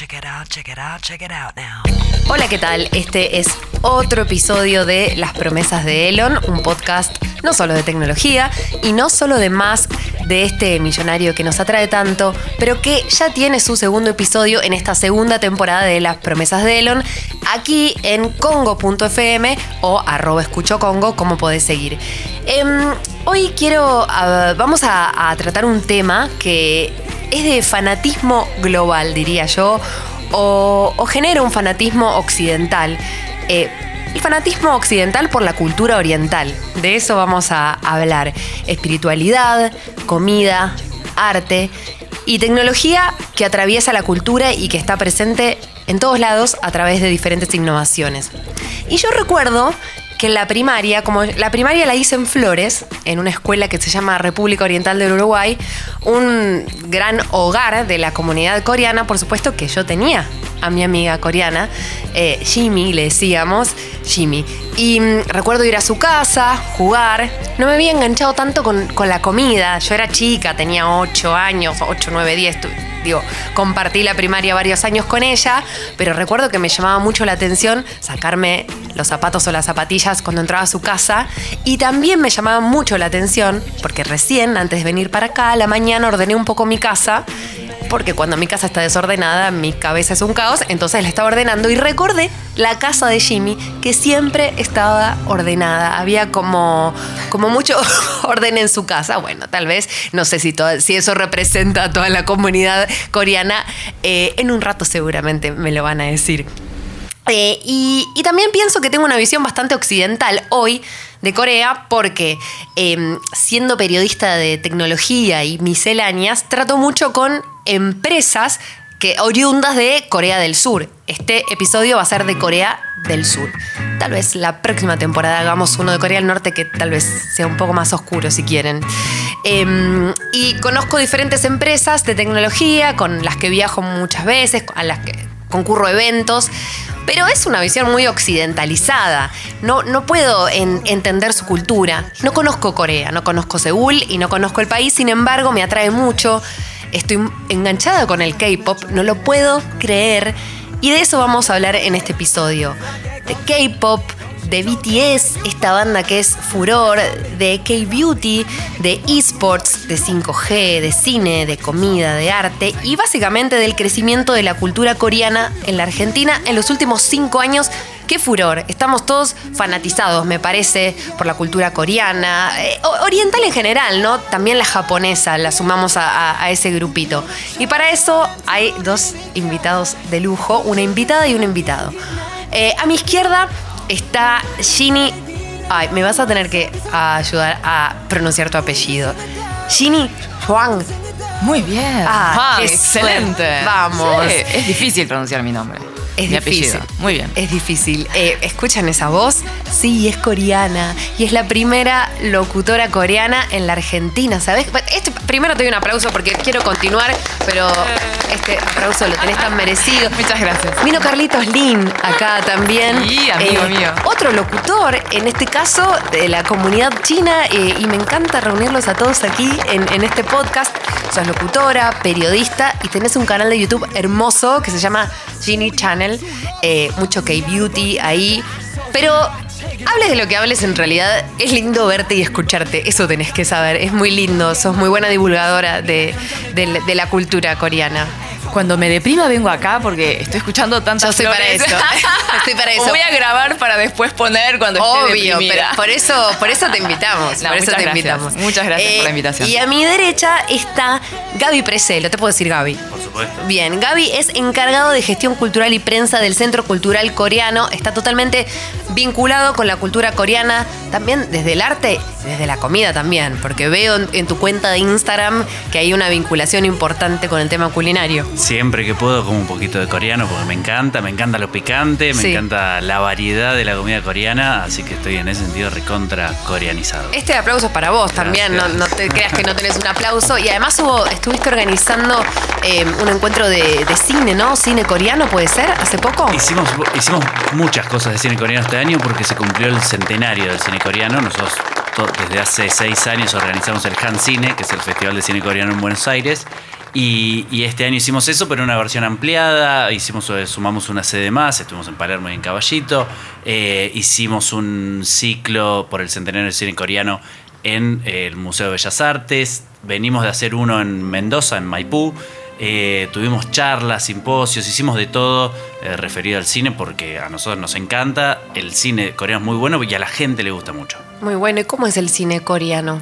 check it out, check it out, check it out now. Hola, ¿qué tal? Este es otro episodio de Las promesas de Elon, un podcast no solo de tecnología y no solo de Musk, de este millonario que nos atrae tanto, pero que ya tiene su segundo episodio en esta segunda temporada de Las promesas de Elon, aquí en congo.fm o arroba escucho congo, como podés seguir. Em, hoy quiero, ah, vamos a, a tratar un tema que es de fanatismo global, diría yo, o, genera un fanatismo occidental. Eh, el fanatismo occidental por la cultura oriental. De eso vamos a hablar. Espiritualidad, comida, arte y tecnología que atraviesa la cultura y que está presente en todos lados a través de diferentes innovaciones. Y yo recuerdo que en la primaria, como la primaria la hice en Flores, en una escuela que se llama República Oriental del Uruguay, un gran hogar de la comunidad coreana, por supuesto que yo tenía a mi amiga coreana, eh, Jimmy, le decíamos, Jimmy. Y mm, recuerdo ir a su casa, jugar. No me había enganchado tanto con, con la comida. Yo era chica, tenía 8 años, 8, 9, 10. tu- Digo, compartí la primaria varios años con ella, pero recuerdo que me llamaba mucho la atención sacarme los zapatos o las zapatillas cuando entraba a su casa. Y también me llamaba mucho la atención, porque recién, antes de venir para acá, a la mañana ordené un poco mi casa porque cuando mi casa está desordenada, mi cabeza es un caos, entonces la estaba ordenando y recordé la casa de Jimmy, que siempre estaba ordenada. Había como, como mucho orden en su casa. Bueno, tal vez, no sé si, toda- si eso representa a toda la comunidad coreana. Eh, en un rato seguramente me lo van a decir. Eh, y, también pienso que tengo una visión bastante occidental hoy de Corea porque eh, siendo periodista de tecnología y misceláneas, trato mucho con empresas que oriundas de Corea del Sur. Este episodio va a ser de Corea del Sur. Tal vez la próxima temporada hagamos uno de Corea del Norte que tal vez sea un poco más oscuro si quieren. Eh, y conozco diferentes empresas de tecnología con las que viajo muchas veces, a las que concurro eventos, pero es una visión muy occidentalizada. No, no puedo en- entender su cultura. No conozco Corea, no conozco Seúl y no conozco el país, sin embargo me atrae mucho. Estoy enganchada con el K-Pop, no lo puedo creer. Y de eso vamos a hablar en este episodio. De K-Pop, de BTS, esta banda que es furor, de K-Beauty, de esports, de 5G, de cine, de comida, de arte y básicamente del crecimiento de la cultura coreana en la Argentina en los últimos cinco años. ¡Qué furor! Estamos todos fanatizados, me parece, por la cultura coreana, eh, oriental en general, ¿no? También la japonesa, la sumamos a, a- a ese grupito. Y para eso hay dos invitados de lujo, una invitada y un invitado. Eh, a mi izquierda está Ginny. Ay, me vas a tener que ayudar a pronunciar tu apellido. Ginny Huang. Muy bien. Ah, qué excelente. Vamos. Sí, es difícil pronunciar mi nombre. Es mi difícil. apellido. Muy bien. Es difícil. Eh, ¿Escuchan esa voz? Sí, es coreana. Y es la primera locutora coreana en la Argentina, ¿sabes? Este, primero te doy un aplauso porque quiero continuar, pero este aplauso lo tenés tan merecido. Muchas gracias. Vino Carlitos Lin acá también. Eh, Sí, amigo mío. Otro locutor, en este caso de la comunidad china, eh, y me encanta reunirlos a todos aquí en, en este podcast. Sos locutora, periodista y tenés un canal de YouTube hermoso que se llama Ginny Channel. Eh, mucho K-Beauty ahí. Pero hables de lo que hables, en realidad es lindo verte y escucharte. Eso tenés que saber. Es muy lindo. Sos muy buena divulgadora de, de- de la cultura coreana. Cuando me deprima vengo acá porque estoy escuchando tantas Yo estoy para eso. Estoy para eso. Voy a grabar para después poner cuando esté Obvio, pero deprimida. por eso, por eso te invitamos. No, por eso muchas te gracias. invitamos. Muchas gracias por la invitación. Y a mi derecha está Gaby Preselo. Te puedo decir Gaby. Bien, Gaby es encargado de gestión cultural y prensa del Centro Cultural Coreano. Está totalmente vinculado con la cultura coreana, también desde el arte, desde la comida también, porque veo en, tu cuenta de Instagram que hay una vinculación importante con el tema culinario. Siempre que puedo como un poquito de coreano porque me encanta, me encanta lo picante, me Sí. encanta la variedad de la comida coreana, así que estoy en ese sentido recontra coreanizado. Este aplauso es para vos también, no, te creas que no tenés un aplauso. Y además hubo, estuviste organizando eh, un encuentro de, de cine, ¿no? Cine coreano, ¿puede ser? ¿Hace poco? Hicimos, hicimos muchas cosas de cine coreano este año porque se cumplió el centenario del cine coreano. Nosotros desde hace seis años organizamos el Han Cine, que es el Festival de Cine Coreano en Buenos Aires. Y, y este año hicimos eso, pero una versión ampliada. Hicimos, eh, sumamos una sede más, estuvimos en Palermo y en Caballito. Eh, hicimos un ciclo por el centenario del cine coreano en eh, el Museo de Bellas Artes. Venimos de hacer uno en Mendoza, en Maipú. Eh, tuvimos charlas, simposios, hicimos de todo eh, referido al cine porque a nosotros nos encanta. El cine coreano es muy bueno y a la gente le gusta mucho. Muy bueno. ¿Y cómo es el cine coreano?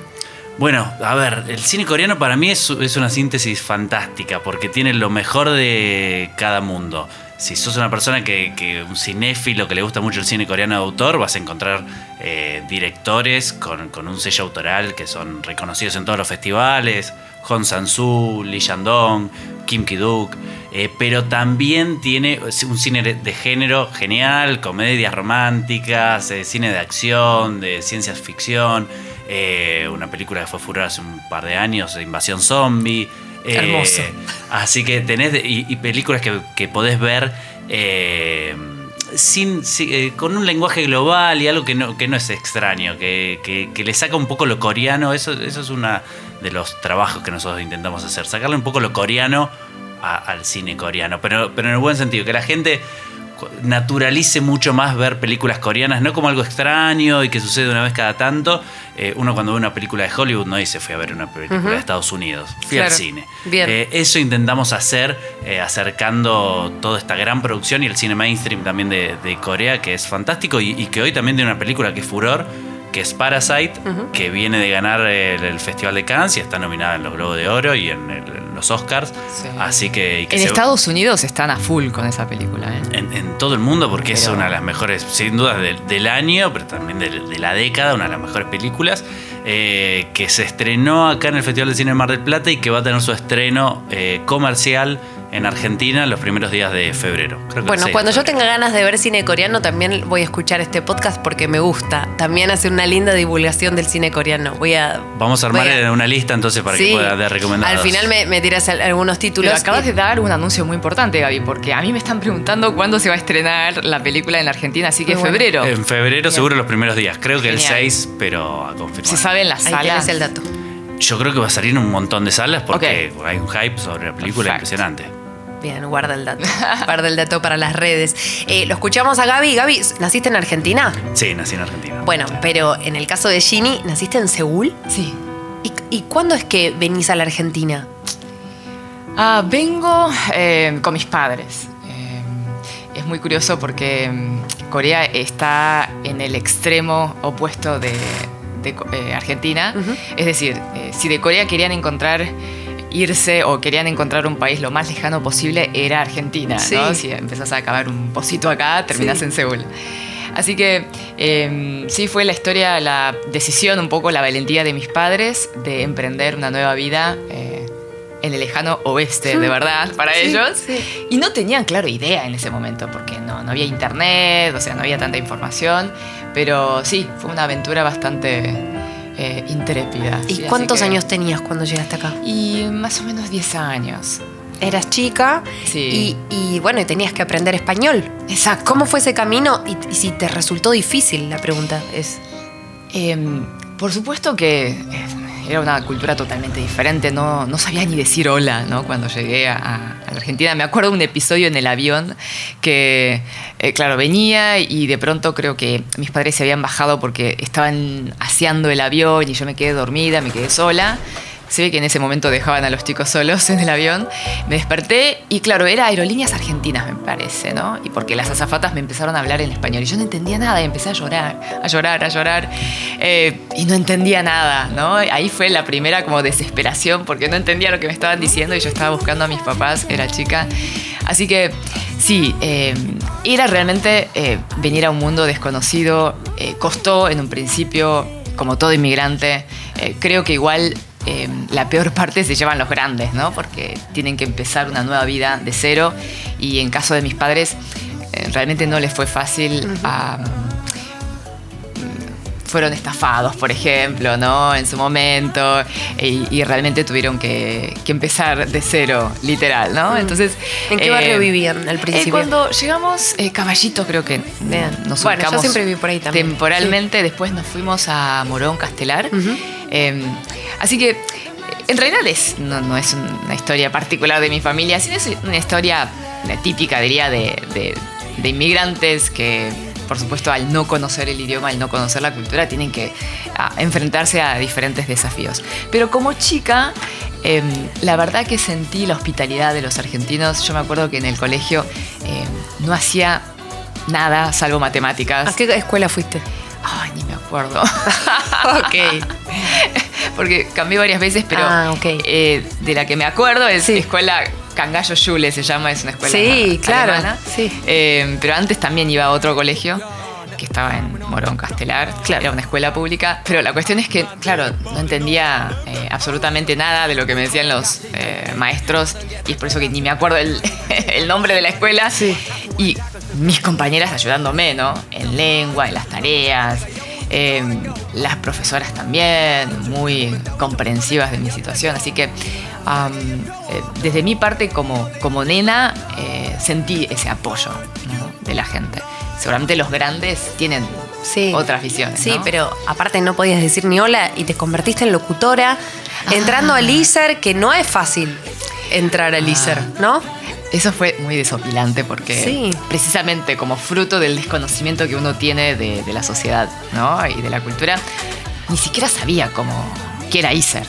Bueno, a ver, el cine coreano para mí es, es una síntesis fantástica porque tiene lo mejor de cada mundo. Si sos una persona que, que un cinéfilo que le gusta mucho el cine coreano de autor, vas a encontrar eh, directores con, con un sello autoral que son reconocidos en todos los festivales. Hong Sang-soo, Lee Shandong, Kim Ki-duk. eh, pero también tiene un cine de género genial, comedias románticas, eh, cine de acción, de ciencia ficción. eh, una película que fue furor hace un par de años, Invasión Zombie. Hermoso. Así que tenés de- y, y películas que, que podés ver sin, si- con un lenguaje global y algo que no, que no es extraño, que, que- que le saca un poco lo coreano. Eso, eso es uno de los trabajos que nosotros intentamos hacer, sacarle un poco lo coreano a- al cine coreano, pero, pero en el buen sentido, que la gente naturalice mucho más ver películas coreanas, no como algo extraño y que sucede una vez cada tanto. Eh, uno cuando ve una película de Hollywood no dice fui a ver una película de Estados Unidos, fui al cine. Bien. Eh, eso intentamos hacer eh, acercando toda esta gran producción y el cine mainstream también de, de Corea, que es fantástico y, y que hoy también tiene una película que es furor, que es Parasite, que viene de ganar el, el Festival de Cannes y está nominada en los Globos de Oro y en, el- en los Oscars. Sí. Así que, En se- Estados Unidos están a full con esa película. ¿eh? en, en todo el mundo porque es una de las mejores, sin duda, del, del año, pero también de, la década, una de las mejores películas, eh, que se estrenó acá en el Festival de Cine de Mar del Plata y que va a tener su estreno eh, comercial en Argentina los primeros días de febrero. Creo que el Bueno, 6 de cuando yo tenga ganas de ver cine coreano, también voy a escuchar este podcast porque me gusta. También hace una linda divulgación del cine coreano. Voy a. Vamos a armar a- una lista entonces para Sí. que pueda dar recomendados. Al final me, me tiras al- algunos títulos. Pero acabas y- de dar un anuncio muy importante, Gaby, porque a mí me están preguntando cuándo se va a estrenar la película en la Argentina, así que bueno. febrero. En febrero seguro los primeros días. Creo que el Genial. 6, pero a confirmar. ¿Se sabe en las Ahí salas? el dato. Yo creo que va a salir en un montón de salas porque hay un hype sobre la película impresionante. Bien, guarda el dato. guarda el dato para las redes. Eh, lo escuchamos a Gaby. Gaby, ¿naciste en Argentina? Sí, nací en Argentina. Bueno, pero en el caso de Ginny, ¿naciste en Seúl? Sí. ¿Y, y cuándo es que venís a la Argentina? Ah, vengo eh, con mis padres. Eh, es muy curioso porque mm, Corea está en el extremo opuesto de, eh, Argentina. Es decir, eh, si de Corea querían encontrar irse o querían encontrar un país lo más lejano posible, era Argentina. ¿no? Sí. Si empezás a cavar un pocito acá, terminás Sí. en Seúl. Así que eh, sí fue la historia, la decisión, un poco la valentía de mis padres de emprender una nueva vida eh, en el lejano oeste, de verdad, para Sí, ellos. sí. Y no tenían, claro, idea en ese momento, porque no, no había internet, o sea, no había tanta información. Pero sí, fue una aventura bastante eh, intrépida. ¿Y cuántos que- años tenías cuando llegaste acá? Y más o menos 10 años. Eras chica Sí. y, y, bueno, tenías que aprender español. Exacto. ¿Cómo fue ese camino? Y, y si te resultó difícil, la pregunta es. Em, por supuesto que eh, era una cultura totalmente diferente, no, no sabía ni decir hola ¿no? cuando llegué a, a Argentina. Me acuerdo un episodio en el avión que, eh, claro, venía y de pronto creo que mis padres se habían bajado porque estaban aseando el avión y yo me quedé dormida, me quedé sola. Se ve que en ese momento dejaban a los chicos solos en el avión. Me desperté y claro, era Aerolíneas Argentinas, me parece, ¿no? Y porque las azafatas me empezaron a hablar en español y yo no entendía nada y empecé a llorar, a llorar, a llorar. eh, y no entendía nada, ¿no? Ahí fue la primera como desesperación porque no entendía lo que me estaban diciendo y yo estaba buscando a mis papás, era chica. Así que sí, eh, era realmente eh, venir a un mundo desconocido. eh, costó en un principio, como todo inmigrante, creo que igual eh, la peor parte se llevan los grandes, ¿no? Porque tienen que empezar una nueva vida de cero y en caso de mis padres eh, realmente no les fue fácil. a- fueron estafados, por ejemplo, ¿no? En su momento y, y realmente tuvieron que, que empezar de cero, literal, ¿no? Entonces, ¿En qué eh, barrio vivían al eh, principio? cuando llegamos, eh, Caballito creo que nos Bueno, yo siempre viví por ahí también. Temporalmente, después nos fuimos a Morón, Castelar. Eh, así que en realidad es, no, no es una historia particular de mi familia, sino es una historia típica, diría, de, de- de inmigrantes que, por supuesto, al no conocer el idioma, al no conocer la cultura, tienen que enfrentarse a diferentes desafíos. Pero como chica, em, la verdad que sentí la hospitalidad de los argentinos. Yo me acuerdo que en el colegio em, no hacía nada salvo matemáticas. ¿A qué escuela fuiste? Ay, ni me acuerdo. ok. Porque cambié varias veces, pero Ah, eh, de la que me acuerdo es Sí. escuela Cangallo Schule, se llama, es una escuela Sí, claro, alemana. sí. Eh, pero antes también iba a otro colegio que estaba en Morón Castelar, Claro. era una escuela pública, pero la cuestión es que, claro, no entendía eh, absolutamente nada de lo que me decían los eh, maestros y es por eso que ni me acuerdo el, el nombre de la escuela. Sí. Y mis compañeras ayudándome, ¿no? En lengua, en las tareas. eh, las profesoras también, muy comprensivas de mi situación. Así que eh, desde mi parte como, como nena eh, sentí ese apoyo ¿no? de la gente. Seguramente los grandes tienen Sí. otras visiones. Sí, ¿no? pero aparte no podías decir ni hola y te convertiste en locutora entrando al ISER, que no es fácil entrar al ISER, ¿no? Eso fue muy desopilante porque Sí. precisamente como fruto del desconocimiento que uno tiene de, de la sociedad ¿no? y de la cultura, ni siquiera sabía cómo qué era ISER.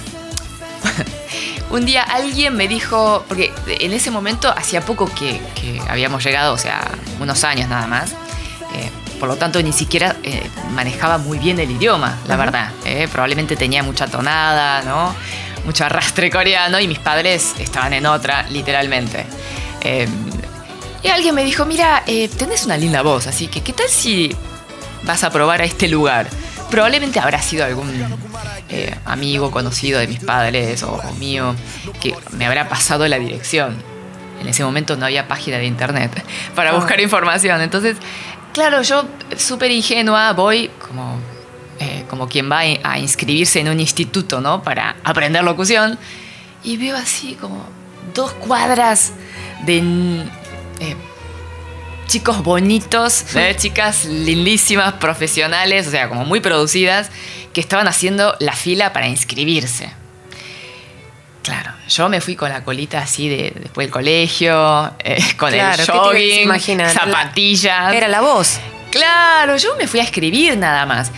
Un día alguien me dijo, porque en ese momento hacía poco que, que habíamos llegado, o sea, unos años nada más, eh, por lo tanto ni siquiera eh, manejaba muy bien el idioma, la verdad. eh, probablemente tenía mucha tonada, ¿no? Mucho arrastre coreano y mis padres estaban en otra, literalmente. Eh, y alguien me dijo, mira, eh, tenés una linda voz, así que ¿qué tal si vas a probar a este lugar? Probablemente habrá sido algún eh, amigo conocido de mis padres o, o mío que me habrá pasado la dirección. En ese momento no había página de internet para buscar información. Entonces, claro, yo súper ingenua voy como, eh, como quien va a inscribirse en un instituto, ¿no? Para aprender locución. Y veo así como dos cuadras de eh, chicos bonitos, ¿eh? chicas lindísimas, profesionales, o sea, como muy producidas, que estaban haciendo la fila para inscribirse. Claro, yo me fui con la colita así de, después del colegio, eh, con Claro, ¿qué el jogging, zapatillas. Era la voz. Claro, yo me fui a escribir nada más.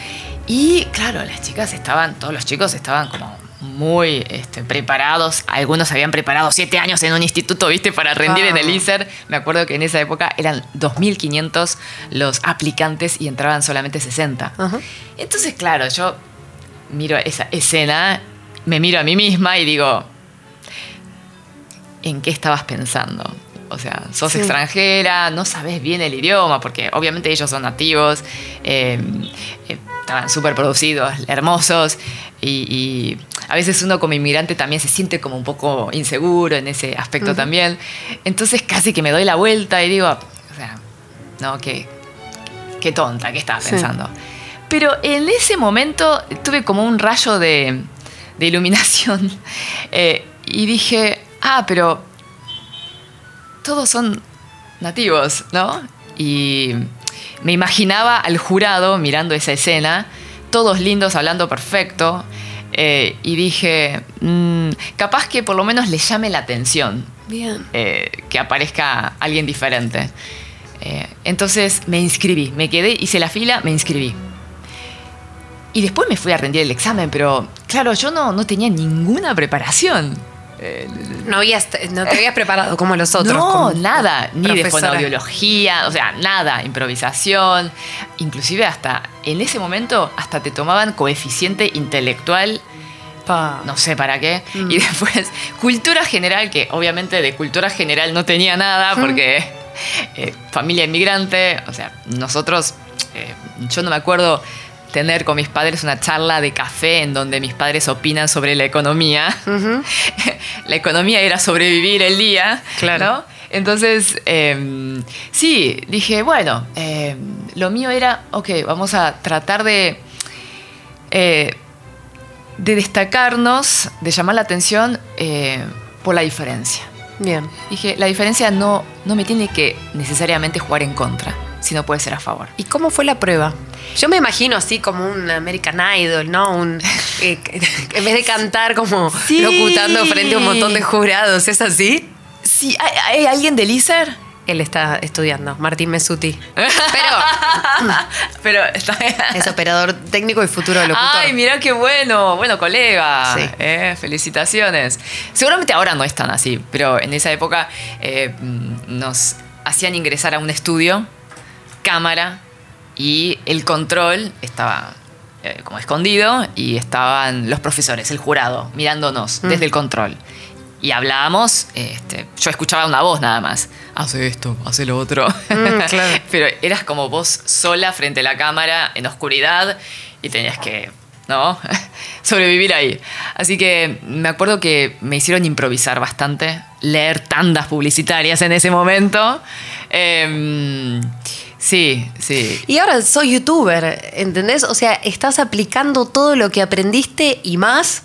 Y claro, las chicas estaban, todos los chicos estaban como muy este, preparados. Algunos habían preparado siete años en un instituto, viste, para rendir en el. ISER. Me acuerdo que en esa época eran 2.500 los aplicantes y entraban solamente 60. Ajá. Entonces, claro, yo miro esa escena, me miro a mí misma y digo, ¿en qué estabas pensando? O sea, sos Sí. extranjera, no sabes bien el idioma, porque obviamente ellos son nativos, eh, eh, estaban súper producidos, hermosos, y, y a veces uno como inmigrante también se siente como un poco inseguro en ese aspecto también. Entonces casi que me doy la vuelta y digo, o sea, no, qué, qué tonta, ¿qué estaba Sí. pensando? Pero en ese momento tuve como un rayo de, de iluminación eh, y dije, ah, pero todos son nativos, ¿no? Y me imaginaba al jurado mirando esa escena, todos lindos, hablando perfecto, eh, y dije, mm, capaz que por lo menos les llame la atención Bien. eh, que aparezca alguien diferente. Eh, entonces me inscribí, me quedé, hice la fila, me inscribí. Y después me fui a rendir el examen, pero claro, yo no, no tenía ninguna preparación. Eh, No, habías, no te habías preparado como los otros. no, nada, ni de profesora. fonoaudiología, o sea, nada, improvisación. Inclusive hasta, en ese momento, hasta te tomaban coeficiente intelectual no sé para qué. Mm. Y después, cultura general, que obviamente de cultura general no tenía nada, porque eh, familia inmigrante, o sea, nosotros, eh, yo no me acuerdo tener con mis padres una charla de café en donde mis padres opinan sobre la economía. La economía era sobrevivir el día, Claro. ¿no? Entonces, eh, sí, dije, bueno, eh, lo mío era, ok, vamos a tratar de, eh, de destacarnos, de llamar la atención eh, por la diferencia. Bien. Dije, la diferencia no, no me tiene que necesariamente jugar en contra, sino puede ser a favor. ¿Y cómo fue la prueba? Yo me imagino así como un American Idol, ¿no? Un eh, en vez de cantar como Sí. locutando frente a un montón de jurados, ¿es así? Sí, ¿hay, hay alguien del ISER? Él está estudiando, Martín Mesuti. Pero Pero está... es operador técnico y futuro locutor. Ay, mira qué bueno. Bueno, colega. Sí. Eh, felicitaciones. Seguramente ahora no es tan así, pero en esa época eh, mm, nos hacían ingresar a un estudio, cámara, y el control estaba eh, como escondido y estaban los profesores, el jurado, mirándonos Mm. desde el control. Y hablábamos, este, yo escuchaba una voz nada más. Hace esto, hace lo otro. Mm, claro. Pero eras como vos sola frente a la cámara, en oscuridad, y tenías que, ¿no? Sobrevivir ahí. Así que me acuerdo que me hicieron improvisar bastante, leer tandas publicitarias en ese momento. Em, sí, sí. Y ahora soy youtuber, ¿entendés? O sea, estás aplicando todo lo que aprendiste y más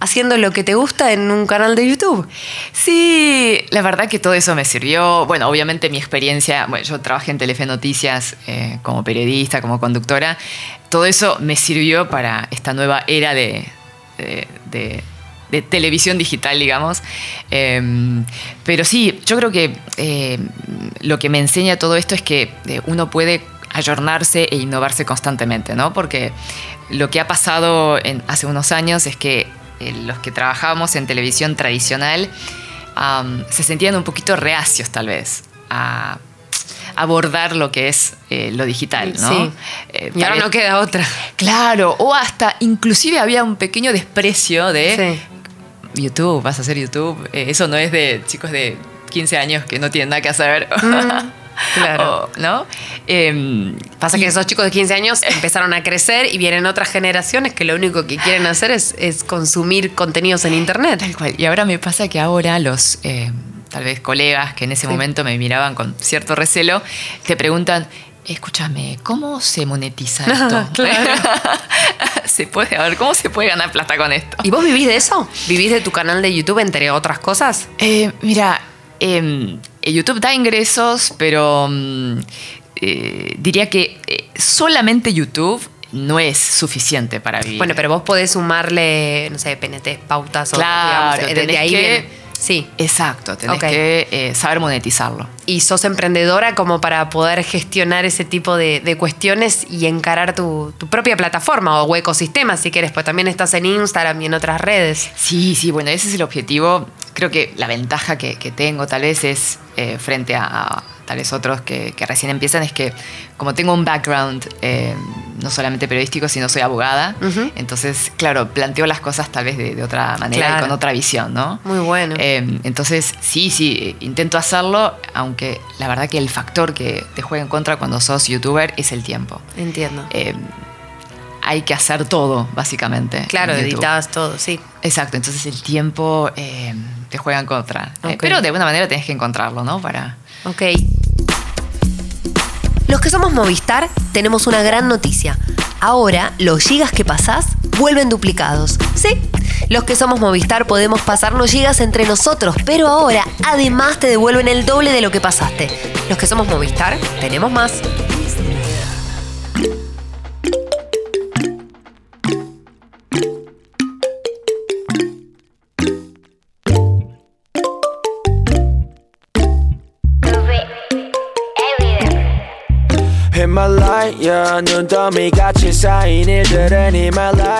haciendo lo que te gusta en un canal de YouTube. Sí, la verdad que todo eso me sirvió. Bueno, obviamente mi experiencia, bueno, yo trabajé en Telefe Noticias eh, como periodista, como conductora. Todo eso me sirvió para esta nueva era de, de- de- de televisión digital, digamos. Eh, pero sí, yo creo que eh, lo que me enseña todo esto es que eh, uno puede ayornarse e innovarse constantemente, ¿no? Porque lo que ha pasado en- hace unos años es que eh, los que trabajábamos en televisión tradicional se sentían un poquito reacios tal vez a abordar lo que es eh, lo digital, ¿no? Sí. Eh, Y ahora no queda otra. Claro, o hasta inclusive había un pequeño desprecio de Sí. YouTube, vas a hacer YouTube. Eh, eso no es de chicos de 15 años que no tienen nada que hacer. claro. O, ¿No? Em, Pasa que esos chicos de 15 años empezaron a crecer y vienen otras generaciones que lo único que quieren hacer es, es consumir contenidos en Internet. Tal cual. Y ahora me pasa que ahora los, eh, tal vez colegas que en ese Sí. momento me miraban con cierto recelo, te preguntan, escúchame, ¿cómo se monetiza esto? Claro. se puede, a ver, ¿cómo se puede ganar plata con esto? ¿Y vos vivís de eso? ¿Vivís de tu canal de YouTube entre otras cosas? Eh, mira, em, eh, YouTube da ingresos, pero mm, eh, diría que eh, solamente YouTube no es suficiente para vivir. Bueno, pero vos podés sumarle, no sé, PNT, pautas o Claro, digamos, eh, desde ahí que- viene. Sí. Exacto, tenés que eh, saber monetizarlo. Y sos emprendedora como para poder gestionar ese tipo de, de cuestiones y encarar tu, tu propia plataforma o ecosistema, si quieres, pues también estás en Instagram y en otras redes. Sí, sí, bueno, ese es el objetivo. Creo que la ventaja que, que tengo tal vez es eh, frente a, a tal vez otros que, que recién empiezan es que como tengo un background eh, no solamente periodístico, sino soy abogada, entonces, claro, planteo las cosas tal vez de, de otra manera Claro. y con otra visión, ¿no? Muy bueno. Eh, entonces, sí, sí, intento hacerlo, aunque la verdad que el factor que te juega en contra cuando sos youtuber es el tiempo. Entiendo. Eh, hay que hacer todo, básicamente. claro, editabas todo, sí. Exacto, entonces el tiempo eh, te juega en contra. Pero de alguna manera tenés que encontrarlo, ¿no? Para. Ok. Los que somos Movistar tenemos una gran noticia. Ahora los gigas que pasás vuelven duplicados. Sí, los que somos Movistar podemos pasarnos gigas entre nosotros, pero ahora además te devuelven el doble de lo que pasaste. Los que somos Movistar tenemos más.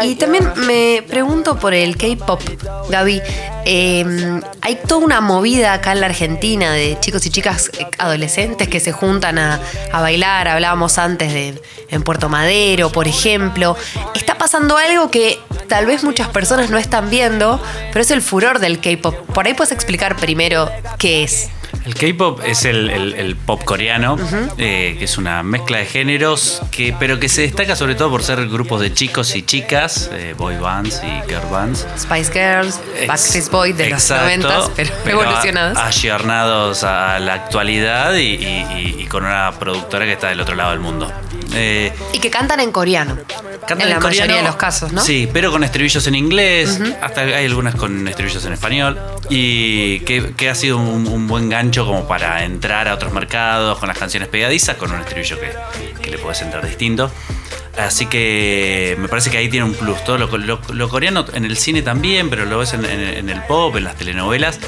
Y también me pregunto por el K-pop, Gaby. Eh, hay toda una movida acá en la Argentina de chicos y chicas adolescentes que se juntan a, a bailar. Hablábamos antes de en Puerto Madero, por ejemplo. Está pasando algo que tal vez muchas personas no están viendo, pero es el furor del K-pop. Por ahí puedes explicar primero qué es. El K-pop es el, el- el pop coreano, eh, que es una mezcla de géneros, que, pero que se destaca sobre todo por ser grupos de chicos y chicas, eh, boy bands y girl bands. Spice Girls, Ex- Backstreet Boys de los exacto, 90 pero, evolucionados. a- ayornados a la actualidad y, y- y- y con una productora que está del otro lado del mundo. Eh, y que cantan en coreano. Cantan en la en mayoría coreano, de los casos, ¿no? Sí, pero con estribillos en inglés, hasta hay algunas con estribillos en español, y que, que ha sido un, un buen gancho como para entrar a otros mercados con las canciones pegadizas, con un estribillo que, que le puedes entrar distinto. Así que me parece que ahí tiene un plus. Todo lo, lo- lo coreano en el cine también, pero lo ves en, en- en el pop, en las telenovelas,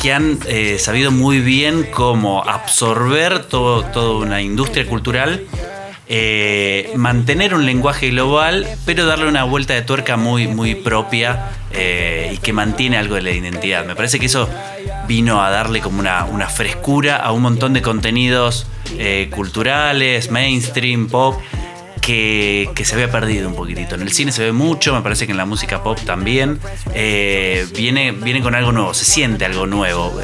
que han eh, sabido muy bien cómo absorber todo, toda una industria cultural, eh, mantener un lenguaje global, pero darle una vuelta de tuerca muy, muy propia eh, y que mantiene algo de la identidad. Me parece que eso vino a darle como una, frescura a un montón de contenidos eh, culturales, mainstream, pop, que, se había perdido un poquitito. En el cine se ve mucho, me parece que en la música pop también. Viene, viene con algo nuevo, se siente algo nuevo.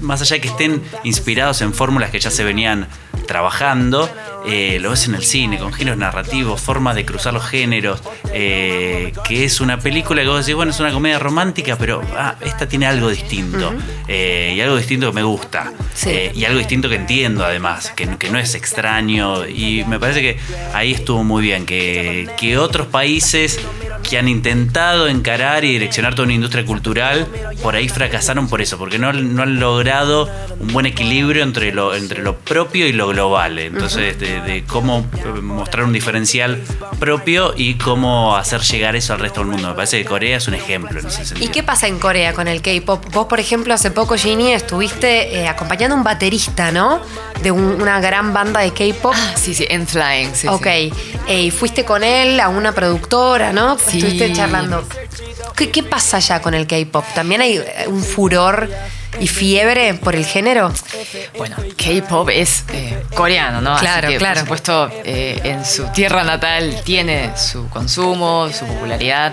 Más allá de que estén inspirados en fórmulas que ya se venían trabajando, eh, lo ves en el cine, con giros narrativos, formas de cruzar los géneros, eh, que es una película que vos decís, bueno, es una comedia romántica, pero ah, esta tiene algo distinto, eh, y algo distinto que me gusta, Sí. Eh, y algo distinto que entiendo además, que, que no es extraño, y me parece que ahí estuvo muy bien, que, que otros países que han intentado encarar y direccionar toda una industria cultural, por ahí fracasaron por eso, porque no, no han logrado un buen equilibrio entre lo, entre lo propio y lo global. Entonces, de, de cómo eh, mostrar un diferencial propio y cómo hacer llegar eso al resto del mundo. Me parece que Corea es un ejemplo en ese ¿Y qué pasa en Corea con el K-pop? Vos, por ejemplo, hace poco, Ginny, estuviste eh, acompañando a un baterista, ¿no? De un- una gran banda de K-pop. Ah, sí, sí, en Flying. Sí, ok. sí. Eh, y fuiste con él a una productora, ¿no? Sí. Estuviste charlando. ¿Qué, qué pasa ya con el K-pop? ¿También hay un furor y fiebre por el género? Bueno, K-pop es eh, coreano, ¿no? Así Claro, que, claro. Por supuesto, eh, en su tierra natal tiene su consumo, su popularidad.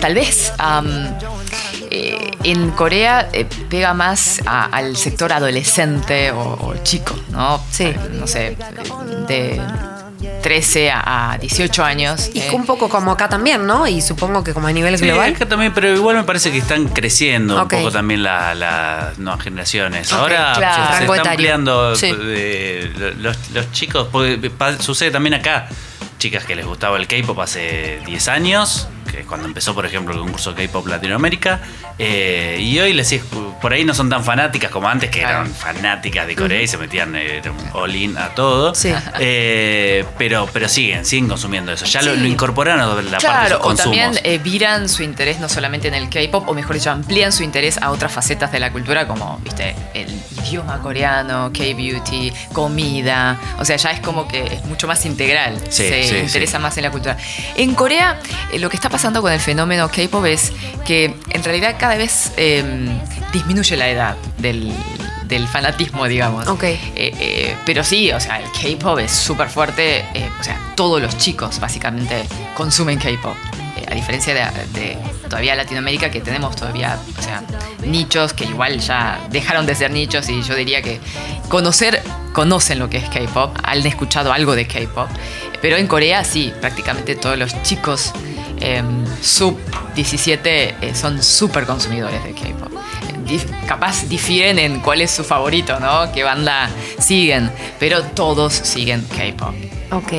Tal vez eh, en Corea pega más a- al sector adolescente o, o chico, ¿no? Sí. No sé, de 13 a, a 18 años. Y eh. un poco como acá también, ¿no? Y supongo que como a nivel Sí, global. acá también, pero igual me parece que están creciendo un poco también la- las nuevas generaciones. Ahora claro. se, se están ampliando Sí. eh, los, los chicos, porque sucede también acá, chicas que les gustaba el K-pop hace 10 años, que es cuando empezó, por ejemplo, el concurso K-pop Latinoamérica, eh, y hoy les decís, por ahí no son tan fanáticas como antes, que Claro. eran fanáticas de Corea y se metían eh, all-in a todo. Sí. Eh, pero, pero siguen, siguen consumiendo eso. Ya lo, Sí. lo incorporaron a la parte de Claro, sus o consumos. también eh, viran su interés no solamente en el K-pop, o mejor dicho, amplían su interés a otras facetas de la cultura, como, viste, el idioma coreano, K-beauty, comida. O sea, ya es como que es mucho más integral. Sí, se sí, interesa sí. más en la cultura. En Corea, eh, lo que está pasando con el fenómeno K-pop es que en realidad cada vez eh, disminuye la edad del, del fanatismo, digamos. Ok. Eh, eh, pero sí, o sea, el K-pop es súper fuerte. eh, o sea, todos los chicos básicamente consumen K-pop. A diferencia de, de todavía Latinoamérica, que tenemos todavía, o sea, nichos que igual ya dejaron de ser nichos y yo diría que conocer, conocen lo que es K-pop, han escuchado algo de K-pop. Pero en Corea sí, prácticamente todos los chicos eh, sub 17 eh, son súper consumidores de K-pop. Capaz difieren en cuál es su favorito, ¿no? ¿Qué banda siguen? Pero todos siguen K-pop. Ok.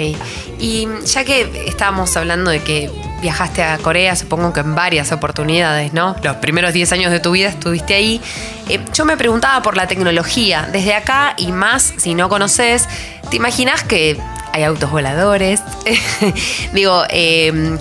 Y ya que estábamos hablando de que viajaste a Corea, supongo que en varias oportunidades, ¿no? Los primeros 10 años de tu vida estuviste ahí. Eh, yo me preguntaba por la tecnología. Desde acá y más, si no conoces, ¿te imaginas que hay autos voladores? Digo, eh,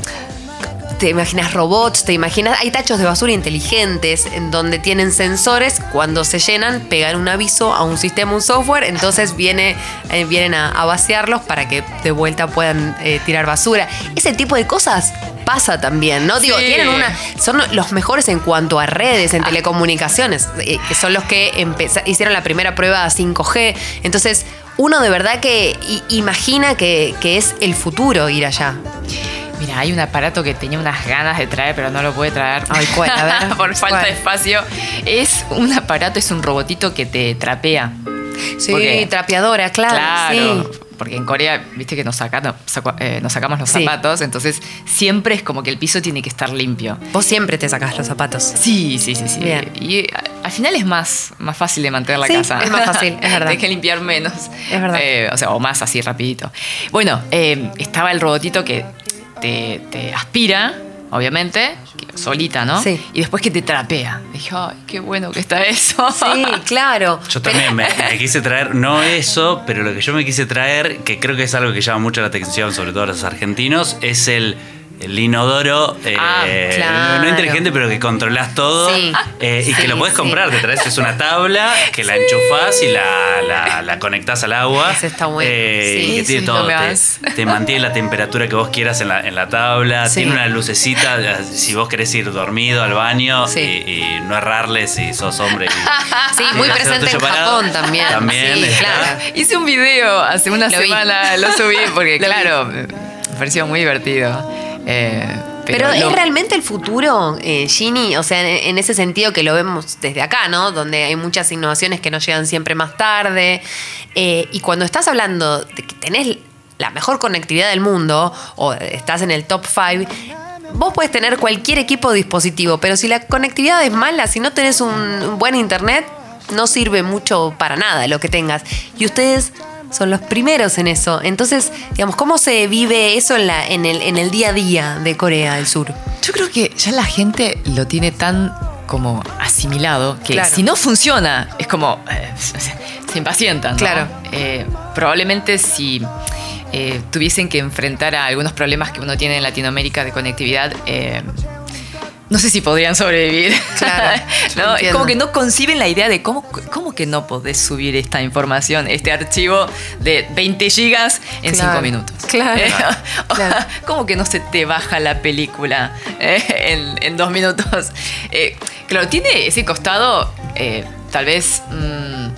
te imaginas robots, te imaginas, hay tachos de basura inteligentes en donde tienen sensores, cuando se llenan pegan un aviso a un sistema, un software, entonces viene, eh, vienen a, a vaciarlos para que de vuelta puedan eh, tirar basura. Ese tipo de cosas pasa también, ¿no? Digo, Sí. tienen una, son los mejores en cuanto a redes, en telecomunicaciones, eh, que son los que hicieron la primera prueba 5G, entonces uno de verdad que imagina que, que es el futuro ir allá. Mira, hay un aparato que tenía unas ganas de traer, pero no lo puede traer. Ay, ¿cuál? A ver, Por falta ¿cuál? de espacio. Es un aparato, es un robotito que te trapea. Sí, Porque- trapeadora, claro. Claro, sí. porque en Corea, viste que nos, saca- saca- eh, nos sacamos los Sí. zapatos, entonces siempre es como que el piso tiene que estar limpio. Vos siempre te sacás los zapatos. Sí, sí, sí, sí. Bien. Y al final es más, más fácil de mantener la Sí, casa. es más fácil, es verdad. Tienes que limpiar menos. Es verdad. Eh, o sea, o más así rapidito. Bueno, eh, estaba el robotito que te, te aspira obviamente, que- solita, ¿no? Sí. Y después que te trapea. Dije, ay, qué bueno que está eso. Sí, claro. Yo también me, me quise traer, no eso, pero lo que yo me quise traer, que creo que es algo que llama mucho la atención, sobre todo a los argentinos, es el, el inodoro, eh, Ah, claro. no inteligente, pero que controlas todo Sí. eh, y Sí, que lo puedes sí. comprar. Te traes es una tabla que la enchufás y la, la, la conectás al agua. Ese está bueno. Eh, Sí, y que tiene sí, todo. te, mantiene la temperatura que vos quieras en la, en la tabla. Sí. Tiene una lucecita eh, si vos querés ir dormido al baño Sí. y, y no errarle si sos hombre. y- Sí, muy presente en parado. Japón también. También. Sí, claro. Hice un video hace una Lo vi. semana, lo subí porque, Lo vi. claro, me pareció muy divertido. Eh, Pero, ¿es realmente el futuro, eh, Ginny? O sea, en, en ese sentido que lo vemos desde acá, ¿no? Donde hay muchas innovaciones que nos llegan siempre más tarde. Eh, y cuando estás hablando de que tenés la mejor conectividad del mundo o estás en el top 5, vos puedes tener cualquier equipo o dispositivo, pero si la conectividad es mala, si no tenés un, un buen internet, no sirve mucho para nada lo que tengas. Y ustedes son los primeros en eso. Entonces, digamos, ¿cómo se vive eso en, la, en, el, en el día a día de Corea del Sur? Yo creo que ya la gente lo tiene tan como asimilado que Claro. si no funciona es como eh, se impacientan. ¿no? Claro. Eh, probablemente si eh, tuviesen que enfrentar a algunos problemas que uno tiene en Latinoamérica de conectividad, eh, no sé si podrían sobrevivir. Claro, ¿No? Es como que no conciben la idea de cómo, cómo que no podés subir esta información, este archivo de 20 gigas en Claro, 5 minutos. claro, Eh, claro. ¿Cómo que no se te baja la película eh, en, en dos minutos? Eh, claro, tiene ese costado, eh, tal vez, mm,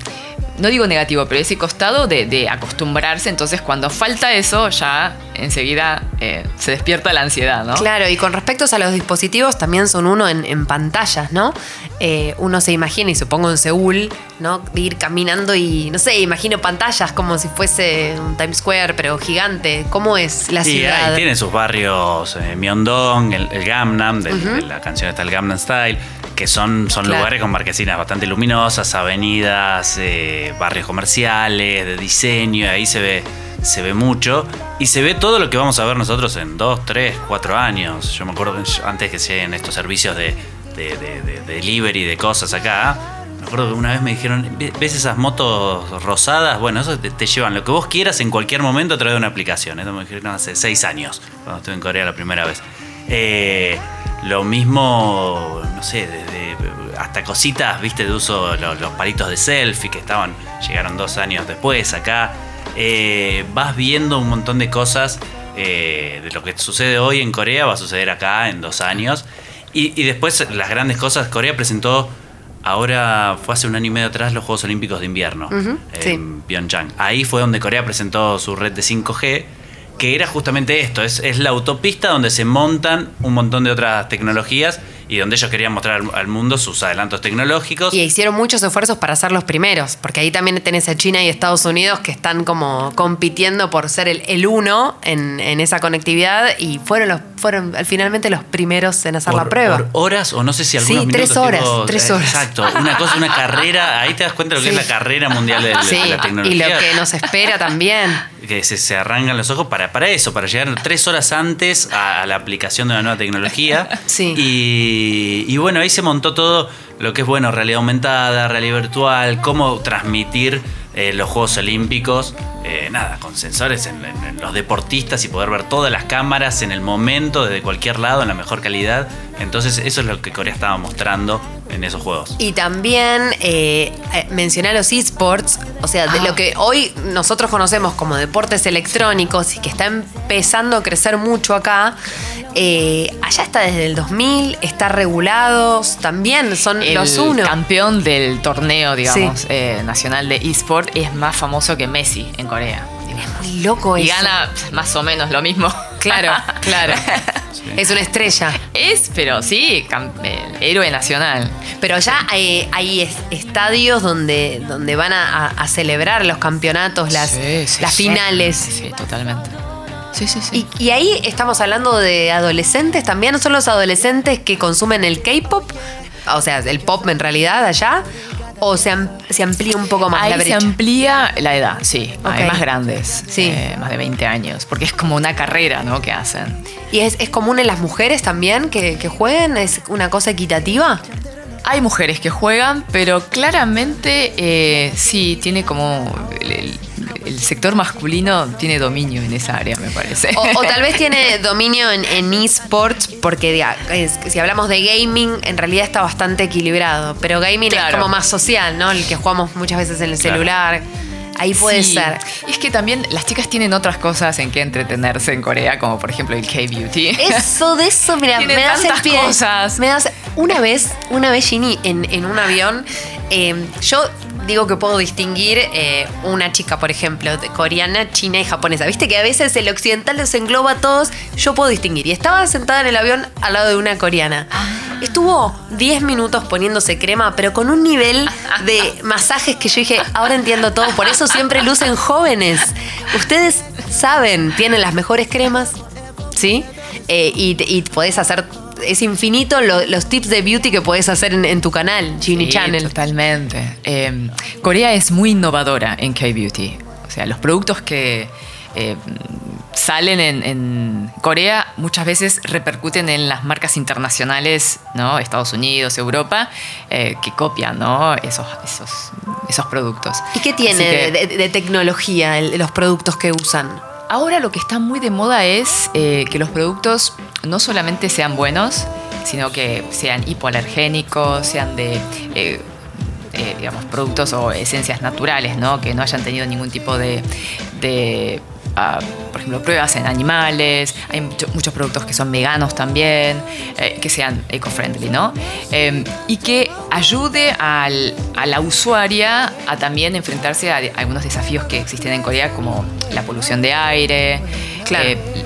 no digo negativo, pero ese costado de, de acostumbrarse. Entonces, cuando falta eso, ya enseguida eh, se despierta la ansiedad, ¿no? Claro, y con respecto a los dispositivos, también son uno en, en pantallas, ¿no? Eh, uno se imagina, y supongo en Seúl, ¿no? De ir caminando y, no sé, imagino pantallas como si fuese un Times Square, pero gigante. ¿Cómo es la Sí, ciudad? ahí tiene sus barrios eh, Myeongdong, el, el Gangnam, del- de la canción está el Gangnam Style, que son, son Claro. lugares con marquesinas bastante luminosas, avenidas, eh, barrios comerciales, de diseño, y ahí se ve, se ve mucho. Y se ve todo lo que vamos a ver nosotros en dos, tres, cuatro años. Yo me acuerdo antes que se en estos servicios de, de, de- de- de delivery de cosas acá. Me acuerdo que una vez me dijeron, "¿Ve- ¿ves esas motos rosadas? Bueno, eso te, te llevan lo que vos quieras en cualquier momento a través de una aplicación. Eso me dijeron hace seis años, cuando estuve en Corea la primera vez. Eh, lo mismo, no sé, desde hasta cositas, viste, de uso, lo- los, palitos de selfie que estaban, llegaron dos años después acá. Eh, vas viendo un montón de cosas eh, de lo que sucede hoy en Corea, va a suceder acá en dos años. Y, y después las grandes cosas, Corea presentó, ahora fue hace un año y medio atrás, los Juegos Olímpicos de Invierno en Pyeongchang. Ahí fue donde Corea presentó su red de 5G, que era justamente esto, es, es la autopista donde se montan un montón de otras tecnologías y donde ellos querían mostrar al, al mundo sus adelantos tecnológicos. Y hicieron muchos esfuerzos para ser los primeros, porque ahí también tenés a China y Estados Unidos que están como compitiendo por ser el, el uno en, en esa conectividad y fueron los fueron al- finalmente los primeros en hacer por, la prueba. por horas o no sé si algunos Sí, minutos. tres horas, tipo, tres eh, horas. Exacto, una cosa, una carrera, ahí te das cuenta de lo que Sí. es la carrera mundial de, la y tecnología. lo que nos espera también. que se, se arrancan los ojos para, para eso, para llegar tres horas antes a, a la aplicación de una nueva tecnología. Sí. Y, y bueno, ahí se montó todo lo que es, bueno, realidad aumentada, realidad virtual, cómo transmitir eh, los Juegos Olímpicos, eh, nada, con sensores en, en- en los deportistas y poder ver todas las cámaras en el momento, desde cualquier lado, en la mejor calidad. Entonces eso es lo que Corea estaba mostrando en esos Juegos. Y también eh, eh, mencioné a los esports, o sea, de Ah. lo que hoy nosotros conocemos como deportes electrónicos y que está empezando a crecer mucho acá, eh, allá está desde el 2000, está regulados, también son El los uno. campeón del torneo, digamos, eh, nacional de eSport es más famoso que Messi en Corea. Muy loco Y eso. gana más o menos lo mismo. Claro, claro. Es una estrella. Es, pero sí, el héroe nacional. Pero allá hay, hay es- estadios donde, donde van a, a- a celebrar los campeonatos, las, Sí, sí, las sí. finales. Sí, totalmente. Sí, sí, sí. Y, y ahí estamos hablando de adolescentes también, ¿son los adolescentes que consumen el K-pop? O sea, el pop en realidad allá. ¿O se, am- se amplía un poco más Ahí la se brecha? amplía la edad, sí. Hay más grandes, Sí. eh, más de 20 años, porque es como una carrera, ¿no? Que hacen. ¿Y es, es común en las mujeres también que, que jueguen? ¿Es una cosa equitativa? Hay mujeres que juegan, pero claramente eh, sí, tiene como el, el- sector masculino tiene dominio en esa área, me parece. O, o tal vez tiene dominio en, en esports, porque es- si hablamos de gaming, en realidad está bastante equilibrado. Pero gaming es como más social, ¿no? El que jugamos muchas veces en el Claro. celular. Ahí puede Sí. ser. Y es que también las chicas tienen otras cosas en que entretenerse en Corea, como por ejemplo el K-Beauty. Eso de eso, mira, me das tantas pie. cosas. Me das, una vez, una vez, Ginny, en, en un avión, eh, yo digo que puedo distinguir eh, una chica, por ejemplo, de coreana, china y japonesa. Viste que a veces el occidental los engloba a todos. Yo puedo distinguir. Y estaba sentada en el avión al lado de una coreana. Estuvo 10 minutos poniéndose crema, pero con un nivel de masajes que yo dije, ahora entiendo todo. Por eso siempre lucen jóvenes. Ustedes saben, tienen las mejores cremas, ¿sí? Eh, y, y podés hacer, es infinito lo- los tips de beauty que podés hacer en, en tu canal, Ginny Sí, Channel. Totalmente. Eh, Corea es muy innovadora en K-Beauty. O sea, los productos que eh, salen en, en Corea muchas veces repercuten en las marcas internacionales, ¿no? Estados Unidos, Europa, eh, que copian, ¿no? Esos, esos, esos productos. ¿Y qué tiene que- de, de- de tecnología el- los productos que usan? Ahora lo que está muy de moda es eh, que los productos no solamente sean buenos, sino que sean hipoalergénicos, sean de, eh, eh, digamos, productos o esencias naturales, ¿no? Que no hayan tenido ningún tipo de, de, por ejemplo, pruebas en animales. Hay mucho- muchos productos que son veganos también, eh, que sean eco-friendly, ¿no? Eh, y que ayude al- a la usuaria a también enfrentarse a, algunos desafíos que existen en Corea, como la polución de aire. Claro.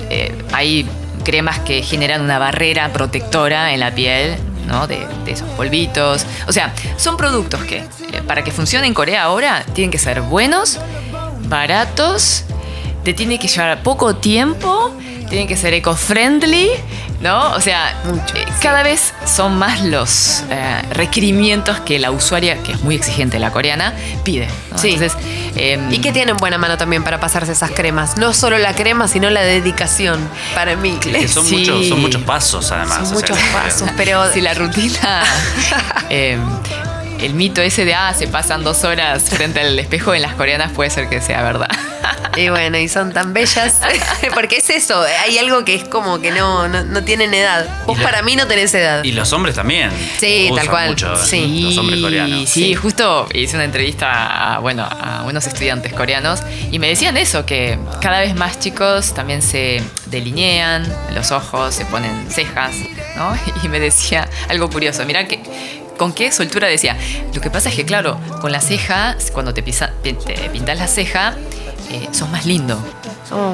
Eh, hay cremas que generan una barrera protectora en la piel. ¿no? De, de esos polvitos. O sea, son productos que, para que funcionen en Corea ahora, tienen que ser buenos, baratos, te tiene que llevar poco tiempo, tienen que ser eco-friendly, ¿no? O sea, Mucho, eh, sí. cada vez son más los eh, requerimientos que la usuaria, que es muy exigente la coreana, pide. ¿no? Sí. Entonces, em, Y que tienen buena mano también para pasarse esas cremas. No solo la crema, sino la dedicación para mí. Que son, Sí. muchos, son muchos pasos, además. Son sea, muchos pasos, pero si la rutina, em, el mito ese de, ah, se pasan dos horas frente al espejo en las coreanas puede ser que sea verdad. Y bueno, y son tan bellas. Porque es eso, hay algo que es como que no, no, no tienen edad. Vos la- para mí no tenés edad. Y los hombres también. Sí, usan tal cual. mucho, Sí. Los hombres coreanos. Sí, justo hice una entrevista a, bueno, a unos estudiantes coreanos y me decían eso, que cada vez más chicos también se delinean los ojos, se ponen cejas, ¿no? Y me decía algo curioso, mira que... ¿Con qué soltura decía? Lo que pasa es que, claro, con la ceja, cuando te, pisa- te pintas la ceja, eh, sos más lindo. Oh,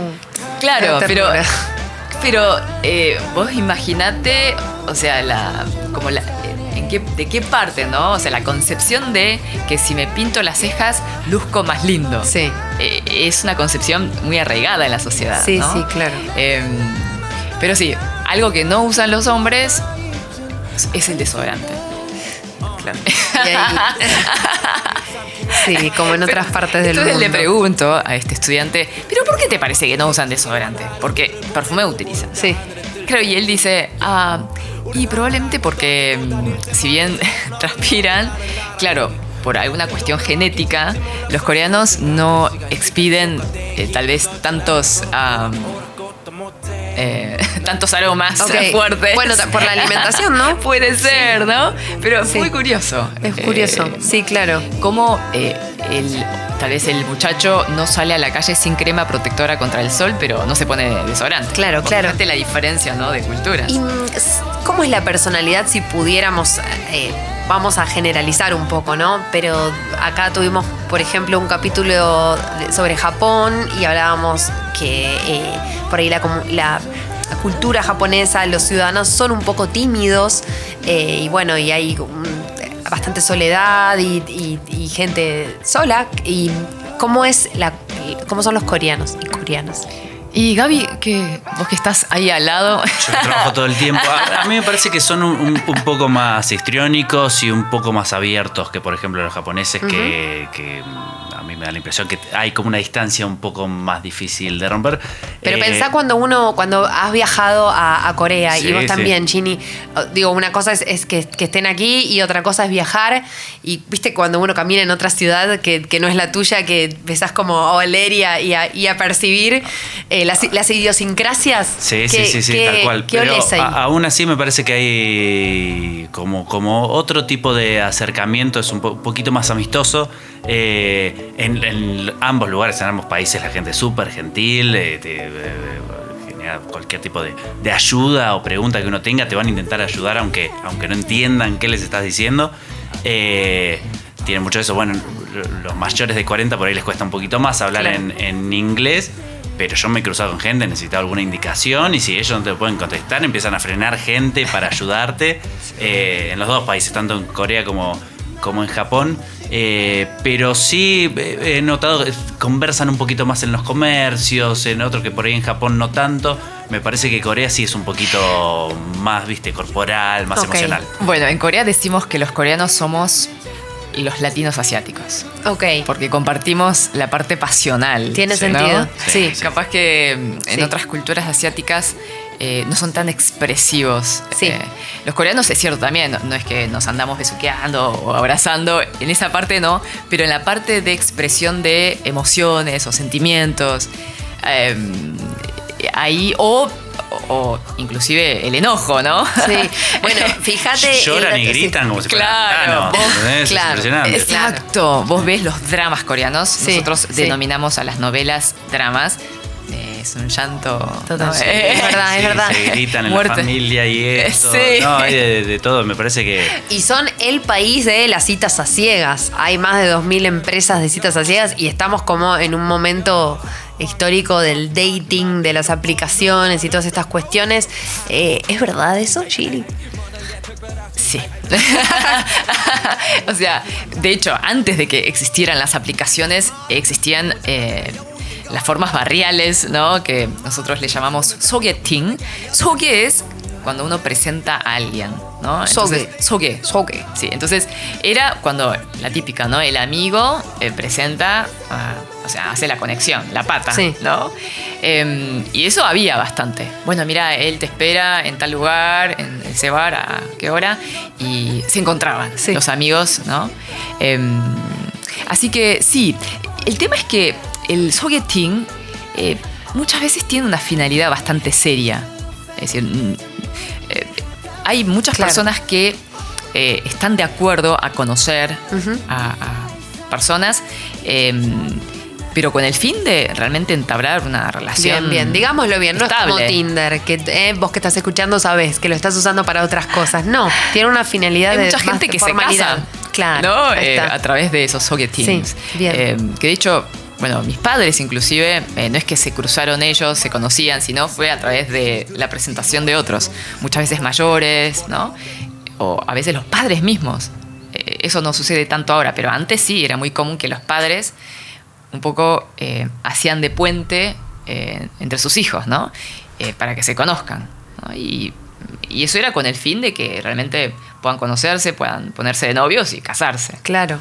Claro, pero, pero eh, vos imaginate, o sea, la, como la, en qué, de qué parte, ¿no? O sea, la concepción de que si me pinto las cejas, luzco más lindo. Sí. Eh, es una concepción muy arraigada en la sociedad. Sí, ¿no? sí, claro. Eh, pero sí, algo que no usan los hombres es el desodorante. Claro. Y ahí- sí, como en otras partes del Entonces mundo. le pregunto a este estudiante, ¿pero por qué te parece que no usan desodorante? Porque perfume utilizan. Sí. Claro, y él dice, ah, y probablemente porque mm, si bien transpiran, claro, por alguna cuestión genética, los coreanos no expiden eh, tal vez tantos... ah, eh, tantos aromas Ok. fuertes. Bueno, por la alimentación, ¿no? Puede ser, ¿no? Pero es Sí. muy curioso. Es curioso. Eh, sí, claro. cómo eh, el, tal vez el muchacho no sale a la calle sin crema protectora contra el sol, pero no se pone desodorante. Claro, Porque claro. fíjate la diferencia, ¿no? De culturas. ¿Y cómo es la personalidad si pudiéramos, eh, vamos a generalizar un poco, ¿no? Pero acá tuvimos, por ejemplo, un capítulo sobre Japón y hablábamos que eh, por ahí la- la cultura japonesa, los ciudadanos son un poco tímidos eh, y bueno, y hay bastante soledad y, y- y gente sola. ¿Y cómo, es la, cómo son los coreanos y coreanas? Y Gaby, que vos que estás ahí al lado. Yo trabajo todo el tiempo. A, mí me parece que son un, un- un poco más histriónicos y un poco más abiertos que, por ejemplo, los japoneses, que, mí me da la impresión que hay como una distancia un poco más difícil de romper. Pero Eh, pensá cuando uno, cuando has viajado a, a Corea Sí, y vos sí. también, Ginny, o- digo, una cosa es, es que, que estén aquí y otra cosa es viajar. Y viste cuando uno camina en otra ciudad que, que no es la tuya, que empezás como a oler y a, y a- y a percibir eh, las, las idiosincrasias. Sí, ¿Qué- sí, sí, sí, tal cual. ¿Qué Pero aún así me parece que hay como, como otro tipo de acercamiento, es un po- poquito más amistoso. Eh, en, en ambos lugares, en ambos países, la gente es súper gentil, eh, te- eh, genera cualquier tipo de, de ayuda o pregunta que uno tenga, te van a intentar ayudar aunque, aunque no entiendan qué les estás diciendo. Eh, tienen mucho eso. Bueno, los mayores de 40 por ahí les cuesta un poquito más hablar en inglés. Pero yo me he cruzado con gente, necesitaba alguna indicación y si ellos no te pueden contestar, empiezan a frenar gente para ayudarte eh, en los dos países, tanto en Corea como, como en Japón. Eh, pero sí eh, he notado que conversan un poquito más en los comercios, en otros que por ahí en Japón no tanto. Me parece que Corea sí es un poquito más, viste, corporal, más emocional. Bueno, en Corea decimos que los coreanos somos los latinos asiáticos. ok. Porque compartimos la parte pasional. Tiene sentido. Sí. Sí. Capaz que mm, en Sí. otras culturas asiáticas eh, no son tan expresivos. Sí. Eh, los coreanos es cierto también, no, no es que nos andamos besuqueando o abrazando, en esa parte no, pero en la parte de expresión de emociones o sentimientos, eh, ahí o, o inclusive el enojo, ¿no? Sí. Bueno, fíjate. Lloran y gritan como si fueran Claro. Es claro, impresionante. es- Exacto. Vos ves los dramas coreanos. Sí, Nosotros sí. denominamos a las novelas dramas. Es un llanto. Total, ¿no? sí. Eh, Es verdad, es verdad. Se gritan en Muerte. la familia y esto. Sí. No, hay de, de todo. Me parece que. Y son el país de las citas a ciegas. Hay más de 2.000 empresas de citas a ciegas y estamos como en un momento histórico del dating, de las aplicaciones y todas estas cuestiones. Eh, ¿Es verdad eso, Chili? Sí. o sea, de hecho, antes de que existieran las aplicaciones, existían eh, las formas barriales, ¿no? Que nosotros le llamamos sogeting. Soge es cuando uno presenta a alguien, ¿no? Entonces, soge. Soge. Sí, entonces era cuando la típica, ¿no? El amigo eh, presenta, o sea, hace la conexión, la pata, Sí. ¿no? Em, y eso había bastante. Bueno, mira, él te espera en tal lugar, en ese bar, a qué hora, y se encontraban Sí. los amigos, ¿no? Em, así que sí, el tema es que el sogeting eh, muchas veces tiene una finalidad bastante seria. Es decir, mm, eh, hay muchas Claro. personas que eh, están de acuerdo a conocer a, a personas, em, pero con el fin de realmente entablar una relación. Bien, bien. Digámoslo bien. No es como. Tinder, que vos que estás escuchando sabes que lo estás usando para otras cosas. No, tiene una finalidad Hay de mucha gente que se casa. Claro. ¿no? a través de esos sogetings. Sí, bien. Eh, que de hecho, bueno, mis padres inclusive, eh, no es que se cruzaron ellos, se conocían, sino fue a través de la presentación de otros, muchas veces mayores, ¿no? O a veces los padres mismos. Eh, eso no sucede tanto ahora, pero antes sí, era muy común que los padres un poco eh, hacían de puente entre sus hijos, ¿no? Para que se conozcan. ¿no? Y, y eso era con el fin de que realmente puedan conocerse, puedan ponerse de novios y casarse. Claro.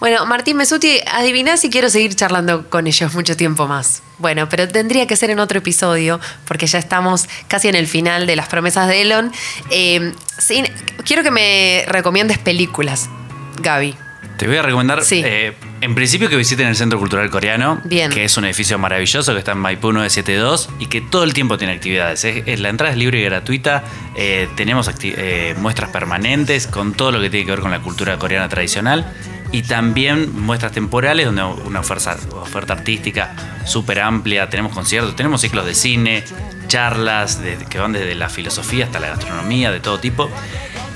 Bueno, Martín Mesuti, adivina si quiero seguir charlando con ellos mucho tiempo más. Bueno, pero tendría que ser en otro episodio, porque ya estamos casi en el final de las promesas de Elon. Eh, quiero que me recomiendes películas, Gaby. Te voy a recomendar, Sí. eh, en principio, que visiten el Centro Cultural Coreano, Bien. que es un edificio maravilloso que está en Maipú 972 y que todo el tiempo tiene actividades. Es- es- la entrada es libre y gratuita, eh, tenemos eh, muestras permanentes con todo lo que tiene que ver con la cultura coreana tradicional y también muestras temporales donde una oferta, oferta artística súper amplia, tenemos conciertos, tenemos ciclos de cine, charlas de- que van desde la filosofía hasta la gastronomía, de todo tipo.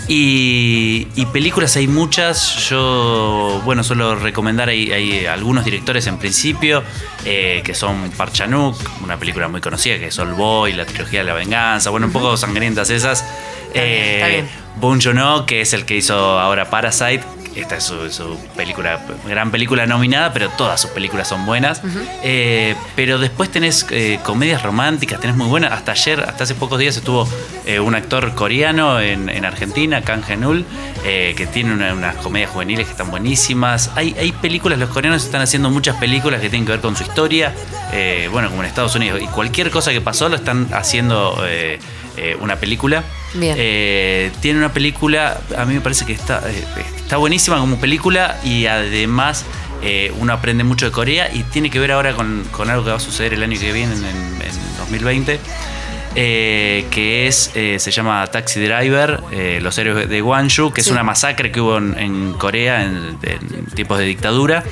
Y, y películas hay muchas. Yo, bueno, suelo recomendar, hay, hay algunos directores en principio, eh, que son Park Chan-wook, una película muy conocida, que es All Boy, la trilogía de la venganza, bueno, un poco sangrientas esas. bien, está bien. Bong Joon-ho, que es el que hizo ahora Parasite, esta es su, su película, gran película nominada, pero todas sus películas son buenas. Eh, pero después tenés eh, comedias románticas, tenés muy buenas. Hasta ayer, hasta hace pocos días estuvo eh, un actor coreano en, en Argentina, Kang Genul, eh, que tiene una- unas comedias juveniles que están buenísimas. Hay, hay películas, los coreanos están haciendo muchas películas que tienen que ver con su historia, bueno, como en Estados Unidos. Y cualquier cosa que pasó lo están haciendo eh, una película. Bien. Eh, tiene una película, a mí me parece que está, eh, está buenísima como película y además uno aprende mucho de Corea y tiene que ver ahora con, con algo que va a suceder el año que viene, en, en 2020. eh, que es eh, se llama Taxi Driver, eh, los héroes de Gwangju, que Sí. es una masacre que hubo en, en Corea en, en tiempos de dictadura.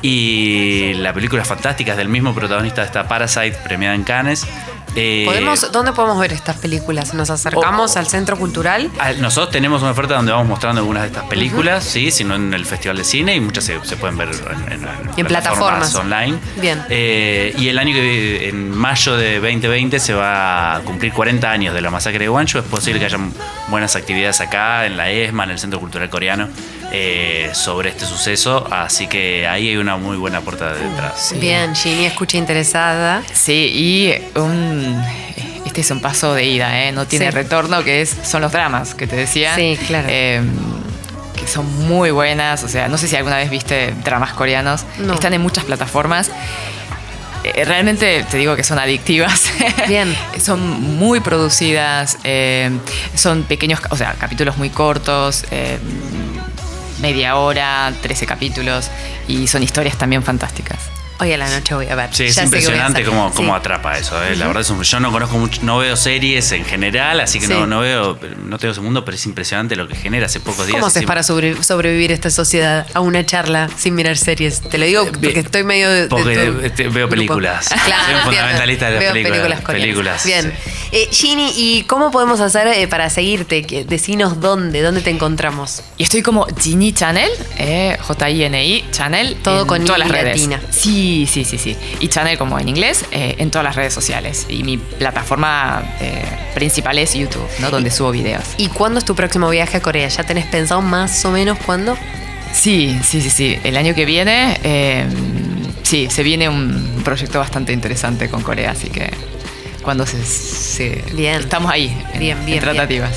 Y la película fantástica, es del mismo protagonista de esta Parasite, premiada en Cannes. Eh, ¿Podemos, ¿Dónde podemos ver estas películas? ¿Nos acercamos Oh. al centro cultural? Ah, Nosotros tenemos una oferta donde vamos mostrando algunas de estas películas, sí, sino en el Festival de Cine y muchas se, se pueden ver en, en- plataformas. online. Bien. Eh, y el año que en mayo de 2020 se va a cumplir 40 años de la masacre de Guancho. Es posible que haya buenas actividades acá en la ESMA, en el Centro Cultural Coreano, eh, sobre este suceso. Así que ahí hay una muy buena puerta de entrada. Bien, Ginny, escucha interesada. Sí, y un, este es un paso de ida, ¿eh? no tiene Sí. retorno, que es, son los dramas que te decía. Sí, claro. Eh, que son muy buenas, o sea, no sé si alguna vez viste dramas coreanos, No. están en muchas plataformas. Eh, Realmente te digo que son adictivas. Bien. son muy producidas, eh, son pequeños, o sea, capítulos muy cortos, eh, media hora, 13 capítulos, y son historias también fantásticas. Hoy a la noche voy a ver. Sí, es Ya impresionante cómo, Sí. cómo atrapa eso. eh. La verdad es un- yo no conozco mucho, no veo series en general, así que Sí. no, no veo, no tengo ese mundo, pero es impresionante lo que genera hace pocos días. ¿Cómo haces para sobre- sobrevivir esta sociedad a una charla sin mirar series? Te lo digo porque estoy medio de, de Porque tu veo grupo. películas. Soy un fundamentalista de las Veo películas. películas. Películas, Bien. sí. Eh, Ginny, ¿y cómo podemos hacer eh, para seguirte? Decinos dónde, dónde te encontramos. Y estoy como Gini Channel, eh, J-I-N-I Channel. Todo en con todas I las redes. latina. Sí, sí, sí, sí. Y Channel como en inglés, eh, en todas las redes sociales. Y mi plataforma eh, principal es YouTube, ¿no? Donde subo videos. ¿Y cuándo es tu próximo viaje a Corea? ¿Ya tenés pensado más o menos cuándo? Sí, sí, sí, sí. El año que viene, eh, sí, se viene un proyecto bastante interesante con Corea, así que cuando se, se- Bien. estamos ahí, en, Bien, bien, en tratativas.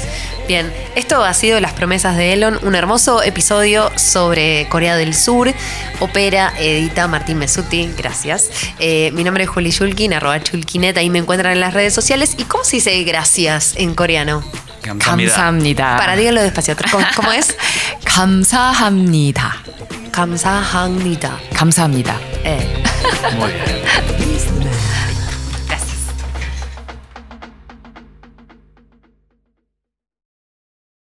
Bien, esto ha sido Las promesas de Elon, un hermoso episodio sobre Corea del Sur. Opera, edita Martín Mesuti, gracias. Eh, mi nombre es Juli Shulkin, arroba Chulkinet, ahí me encuentran en las redes sociales. ¿Y cómo se dice gracias en coreano? Kamsahamnida. 감사합니다. Para, dígalo despacio. ¿Cómo, cómo es? 감사합니다. Kamsahamnida. 감사합니다. Eh. Muy bien.